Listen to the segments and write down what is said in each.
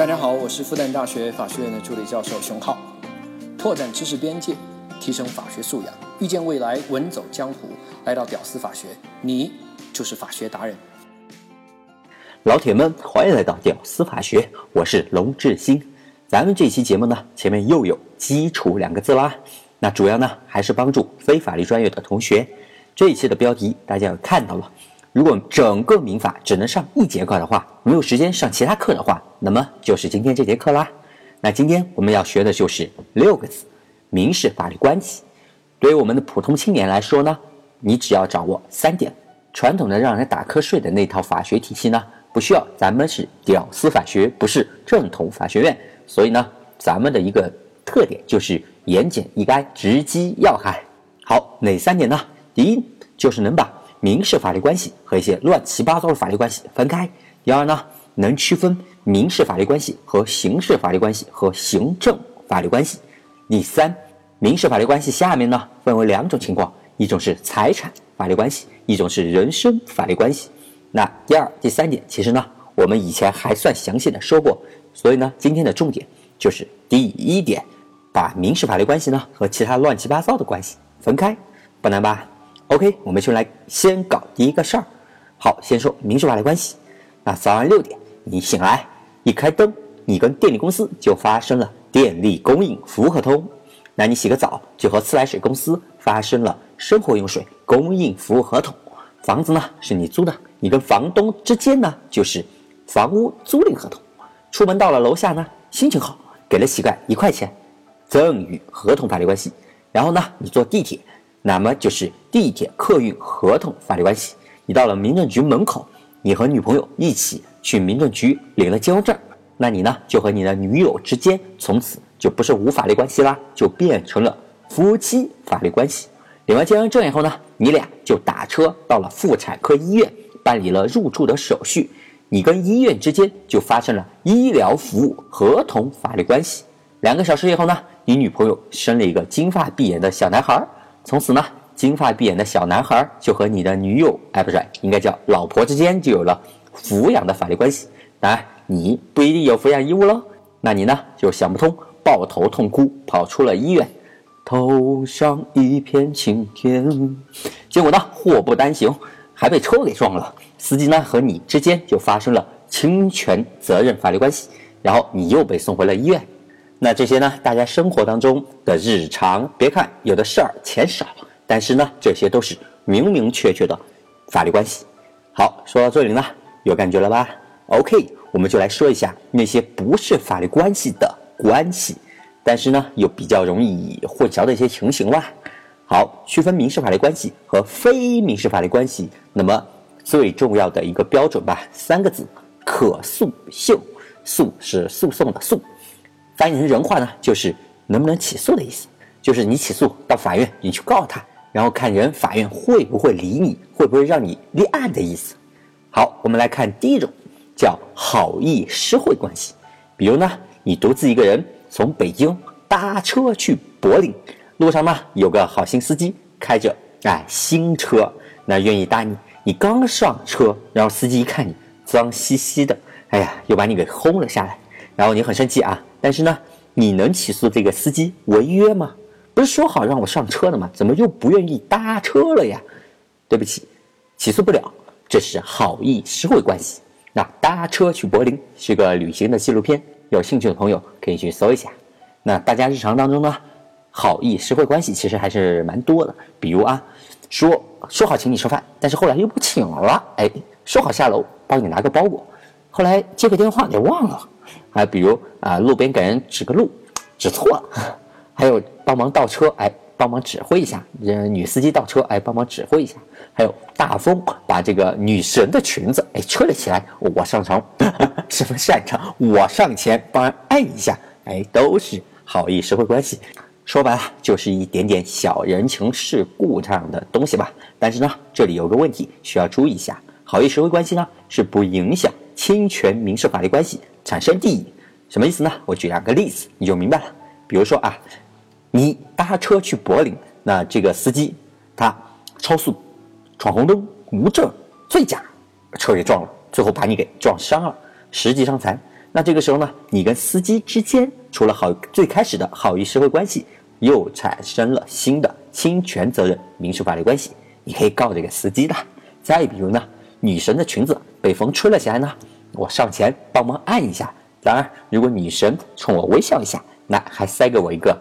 大家好，我是复旦大学法学院的助理教授熊浩，拓展知识边界，提升法学素养，遇见未来，稳走江湖。来到屌丝法学，你就是法学达人。老铁们，欢迎来到屌丝法学，我是龙志新。咱们这期节目呢，前面又有基础两个字啦。那主要呢，还是帮助非法律专业的同学。这一期的标题大家也看到了。如果整个民法只能上一节课的话，没有时间上其他课的话，那么就是今天这节课啦。那今天我们要学的就是六个字：民事法律关系。对于我们的普通青年来说呢，你只要掌握三点。传统的让人打瞌睡的那套法学体系呢，不需要。咱们是屌丝法学，不是正统法学院，所以呢，咱们的一个特点就是言简意赅，直击要害。好，哪三点呢？第一就是能把民事法律关系和一些乱七八糟的法律关系分开。第二呢，能区分民事法律关系和刑事法律关系和行政法律关系。第三，民事法律关系下面呢分为两种情况，一种是财产法律关系，一种是人身法律关系。那第二、第三点，其实呢我们以前还算详细的说过，所以呢今天的重点就是第一点，把民事法律关系呢和其他乱七八糟的关系分开，不难吧？OK，我们就来先搞第一个事儿。好，先说民事法律关系。那早上六点你醒来，一开灯，你跟电力公司就发生了电力供应服务合同。那你洗个澡，就和自来水公司发生了生活用水供应服务合同。房子呢是你租的，你跟房东之间呢就是房屋租赁合同。出门到了楼下呢，心情好，给了乞丐一块钱，赠与合同法律关系。然后呢，你坐地铁。那么就是地铁客运合同法律关系。你到了民政局门口，你和女朋友一起去民政局领了结婚证，那你呢就和你的女友之间从此就不是无法律关系啦，就变成了夫妻法律关系。领完结婚证以后呢，你俩就打车到了妇产科医院办理了入住的手续，你跟医院之间就发生了医疗服务合同法律关系。两个小时以后呢，你女朋友生了一个金发碧眼的小男孩。从此呢，金发碧眼的小男孩就和你的女友，哎，不是，应该叫老婆之间就有了抚养的法律关系。当然，你不一定有抚养义务喽。那你呢，就想不通，抱头痛哭，跑出了医院。头上一片青天，结果呢，祸不单行，还被车给撞了。司机呢，和你之间就发生了侵权责任法律关系，然后你又被送回了医院。那这些呢？大家生活当中的日常，别看有的事儿钱少，但是呢，这些都是明明确确的法律关系。好，说到这里呢，有感觉了吧？OK，我们就来说一下那些不是法律关系的关系，但是呢，又比较容易混淆的一些情形啦。好，区分民事法律关系和非民事法律关系，那么最重要的一个标准吧，三个字：可诉性。诉是诉讼的诉。翻译成人话呢，就是能不能起诉的意思，就是你起诉到法院，你去告他，然后看人法院会不会理你，会不会让你立案的意思。好，我们来看第一种，叫好意施惠关系。比如呢，你独自一个人从北京搭车去柏林，路上呢有个好心司机开着哎新车，那愿意搭你。你刚上车，然后司机一看你脏兮兮的，哎呀，又把你给轰了下来，然后你很生气啊。但是呢，你能起诉这个司机违约吗？不是说好让我上车的吗？怎么又不愿意搭车了呀？对不起，起诉不了，这是好意施惠关系。那搭车去柏林是个旅行的纪录片，有兴趣的朋友可以去搜一下。那大家日常当中呢，好意施惠关系其实还是蛮多的。比如啊，说说好请你吃饭，但是后来又不请了。哎，说好下楼帮你拿个包裹，后来接个电话给忘了。还比如啊，路边给人指个路，指错了；还有帮忙倒车，哎，帮忙指挥一下；人女司机倒车，哎，帮忙指挥一下；还有大风把这个女神的裙子哎吹了起来，我上床 十分擅长，我上前帮人按一下，哎，都是好意社会关系。说白了就是一点点小人情世故这样的东西吧。但是呢，这里有个问题需要注意一下：好意社会关系呢是不影响侵权民事法律关系。产生利益，什么意思呢？我举两个例子，你就明白了。比如说啊，你搭车去柏林，那这个司机他超速、闯红灯、无证、醉驾，车给撞了，最后把你给撞伤了，十级伤残。那这个时候呢，你跟司机之间除了好最开始的好意社会关系，又产生了新的侵权责任民事法律关系，你可以告这个司机的。再比如呢，女神的裙子被风吹了起来呢，我上前帮忙按一下。当然，如果女神冲我微笑一下，那还塞给我一个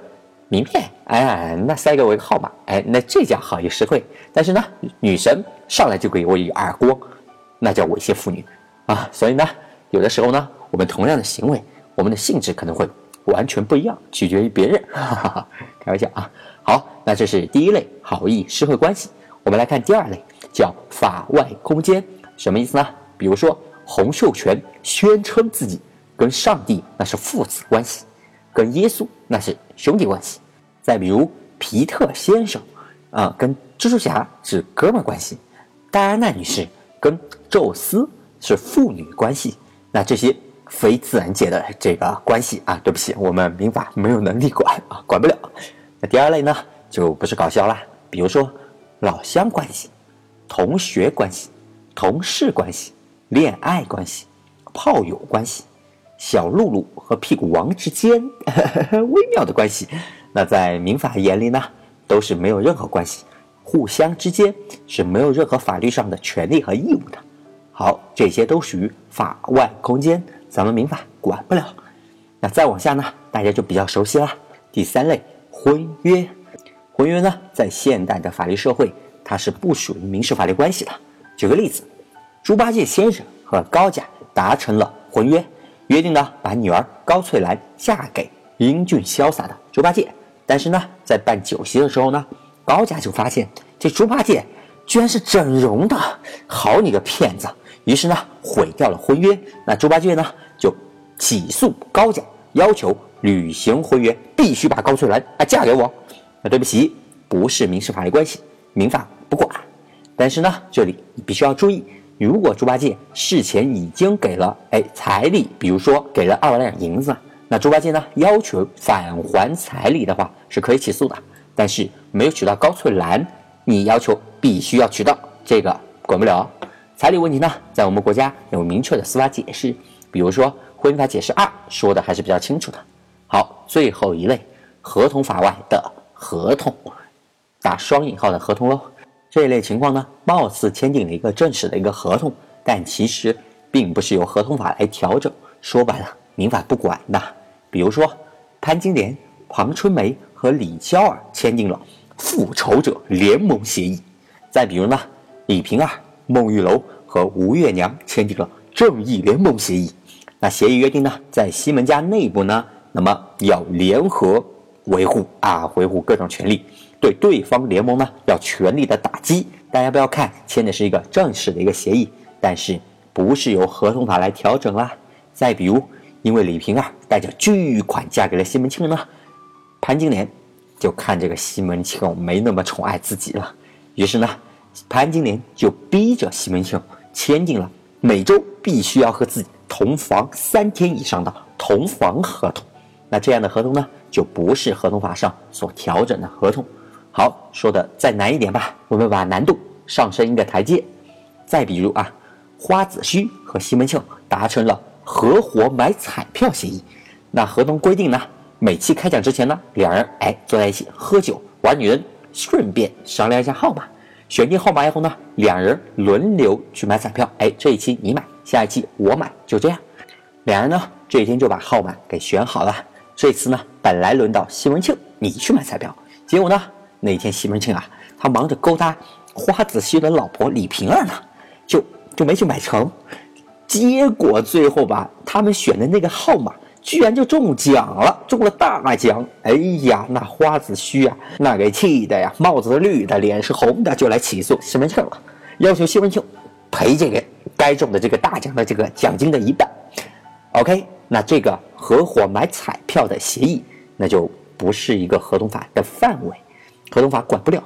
名片，哎，那塞给我一个号码，哎，那这叫好意实惠。但是呢，女神上来就给我一耳光，那叫猥亵妇女啊。所以呢，有的时候呢，我们同样的行为，我们的性质可能会完全不一样，取决于别人。哈哈哈，开玩笑啊。好，那这是第一类好意实惠关系。我们来看第二类，叫法外空间，什么意思呢？比如说洪秀全宣称自己。跟上帝那是父子关系，跟耶稣那是兄弟关系。再比如皮特先生，啊，跟蜘蛛侠是哥们关系；戴安娜女士跟宙斯是父女关系。那这些非自然界的这个关系啊，对不起，我们民法没有能力管啊，管不了。那第二类呢，就不是搞笑啦，比如说老乡关系、同学关系、同事关系、恋爱关系、炮友关系。小露露和屁股王之间 微妙的关系，那在民法眼里呢，都是没有任何关系，互相之间是没有任何法律上的权利和义务的。好，这些都属于法外空间，咱们民法管不了。那再往下呢，大家就比较熟悉了。第三类婚约，婚约呢，在现代的法律社会，它是不属于民事法律关系的。举个例子，猪八戒先生和高家达成了婚约。约定呢，把女儿高翠兰嫁给英俊潇洒的猪八戒。但是呢，在办酒席的时候呢，高家就发现这猪八戒居然是整容的，好你个骗子！于是呢，毁掉了婚约。那猪八戒呢，就起诉高家，要求履行婚约，必须把高翠兰啊嫁给我。那对不起，不是民事法律关系，民法不管。但是呢，这里你必须要注意。如果猪八戒事前已经给了哎彩礼，比如说给了二万两银子，那猪八戒呢要求返还彩礼的话是可以起诉的。但是没有娶到高翠兰，你要求必须要娶到，这个管不了。彩礼问题呢，在我们国家有明确的司法解释，比如说《婚姻法解释二》说的还是比较清楚的。好，最后一类合同法外的合同，打双引号的合同喽。这一类情况呢，貌似签订了一个正式的一个合同，但其实并不是由合同法来调整。说白了，民法不管的。比如说，潘金莲、庞春梅和李娇儿签订了复仇者联盟协议；再比如呢，李瓶儿、孟玉楼和吴月娘签订了正义联盟协议。那协议约定呢，在西门家内部呢，那么要联合维护啊，维护各种权利。对对方联盟呢，要全力的打击。大家不要看签的是一个正式的一个协议，但是不是由合同法来调整啦。再比如，因为李瓶儿带着巨款嫁给了西门庆呢，潘金莲就看这个西门庆没那么宠爱自己了，于是呢，潘金莲就逼着西门庆签订了每周必须要和自己同房三天以上的同房合同。那这样的合同呢，就不是合同法上所调整的合同。好，说的再难一点吧，我们把难度上升一个台阶。再比如啊，花子虚和西门庆达成了合伙买彩票协议。那合同规定呢，每期开奖之前呢，两人哎坐在一起喝酒玩女人，顺便商量一下号码。选定号码以后呢，两人轮流去买彩票。哎，这一期你买，下一期我买，就这样。两人呢，这一天就把号码给选好了。这次呢，本来轮到西门庆你去买彩票，结果呢？那天西门庆啊，他忙着勾搭花子虚的老婆李瓶儿呢，就就没去买成。结果最后吧，他们选的那个号码居然就中奖了，中了大奖！哎呀，那花子虚啊，那给气的呀，帽子绿的，脸是红的，就来起诉西门庆了，要求西门庆赔这个该中的这个大奖的这个奖金的一半。OK，那这个合伙买彩票的协议，那就不是一个合同法的范围。合同法管不了，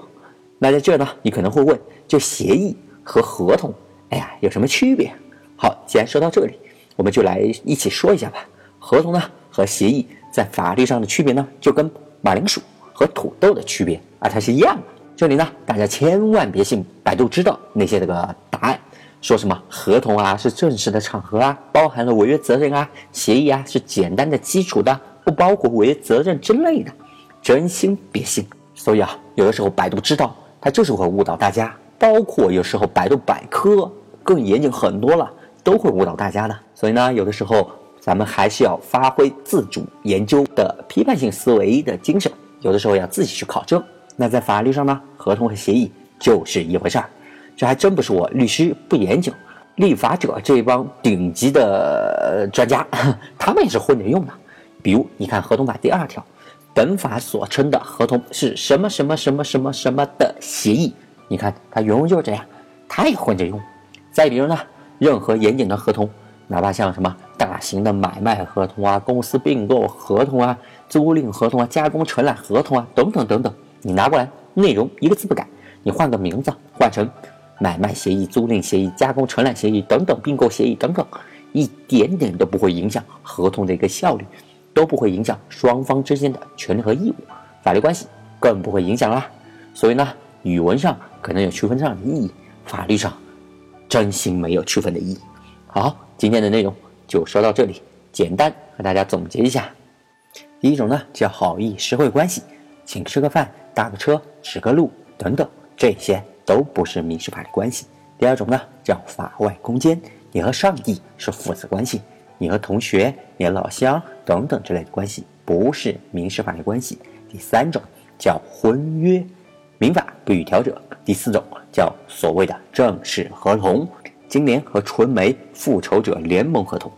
那在这呢，你可能会问，就协议和合同，哎呀，有什么区别？好，既然说到这里，我们就来一起说一下吧。合同呢和协议在法律上的区别呢，就跟马铃薯和土豆的区别啊，它是一样的。这里呢，大家千万别信百度知道那些这个答案。说什么合同啊是正式的场合啊，包含了违约责任啊，协议啊是简单的基础的，不包括违约责任之类的，真心别信。所以啊，有的时候百度知道，它就是会误导大家，包括有时候百度百科更严谨很多了，都会误导大家的。所以呢，有的时候咱们还是要发挥自主研究的批判性思维的精神，有的时候要自己去考证。那在法律上呢，合同和协议就是一回事儿。这还真不是我律师不严谨，立法者这帮顶级的专家，他们也是混着用的。比如，你看合同法第二条，本法所称的合同是什么什么什么什么什么的协议。你看，它原文就是这样，他也混着用。再比如呢，任何严谨的合同，哪怕像什么大型的买卖合同啊、公司并购合同啊、租赁合同啊、加工承揽合同啊等等等等，你拿过来，内容一个字不改，你换个名字，换成。买卖协议、租赁协议、加工承揽协议等等，并购协议等等，一点点都不会影响合同的一个效率，都不会影响双方之间的权利和义务，法律关系更不会影响啦。所以呢，语文上可能有区分上的意义，法律上真心没有区分的意义。好，今天的内容就说到这里，简单和大家总结一下。第一种呢叫好意实惠关系，请吃个饭、搭个车、指个路等等这些。都不是民事法律关系。第二种呢，叫法外空间，你和上帝是父子关系，你和同学、你和老乡等等之类的关系不是民事法律关系。第三种叫婚约，民法不予调者。第四种叫所谓的正式合同，金莲和纯梅复仇者联盟合同，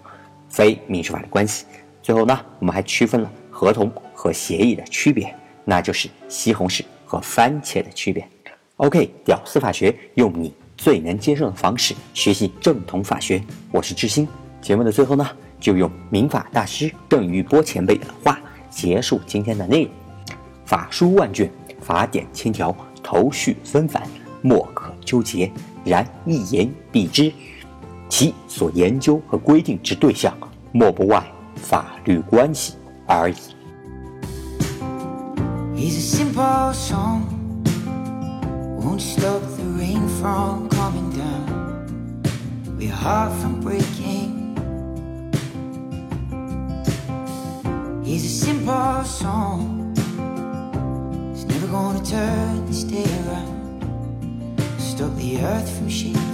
非民事法律关系。最后呢，我们还区分了合同和协议的区别，那就是西红柿和番茄的区别。OK，屌丝法学用你最能接受的方式学习正统法学。我是志新。节目的最后呢，就用民法大师邓玉波前辈的话结束今天的内容：法书万卷，法典千条，头绪纷繁，莫可纠结。然一言蔽之，其所研究和规定之对象，莫不外法律关系而已。Won't stop the rain from coming down? We're heart from breaking. It's a simple song. It's never gonna turn, stay around. Stop the earth from shaking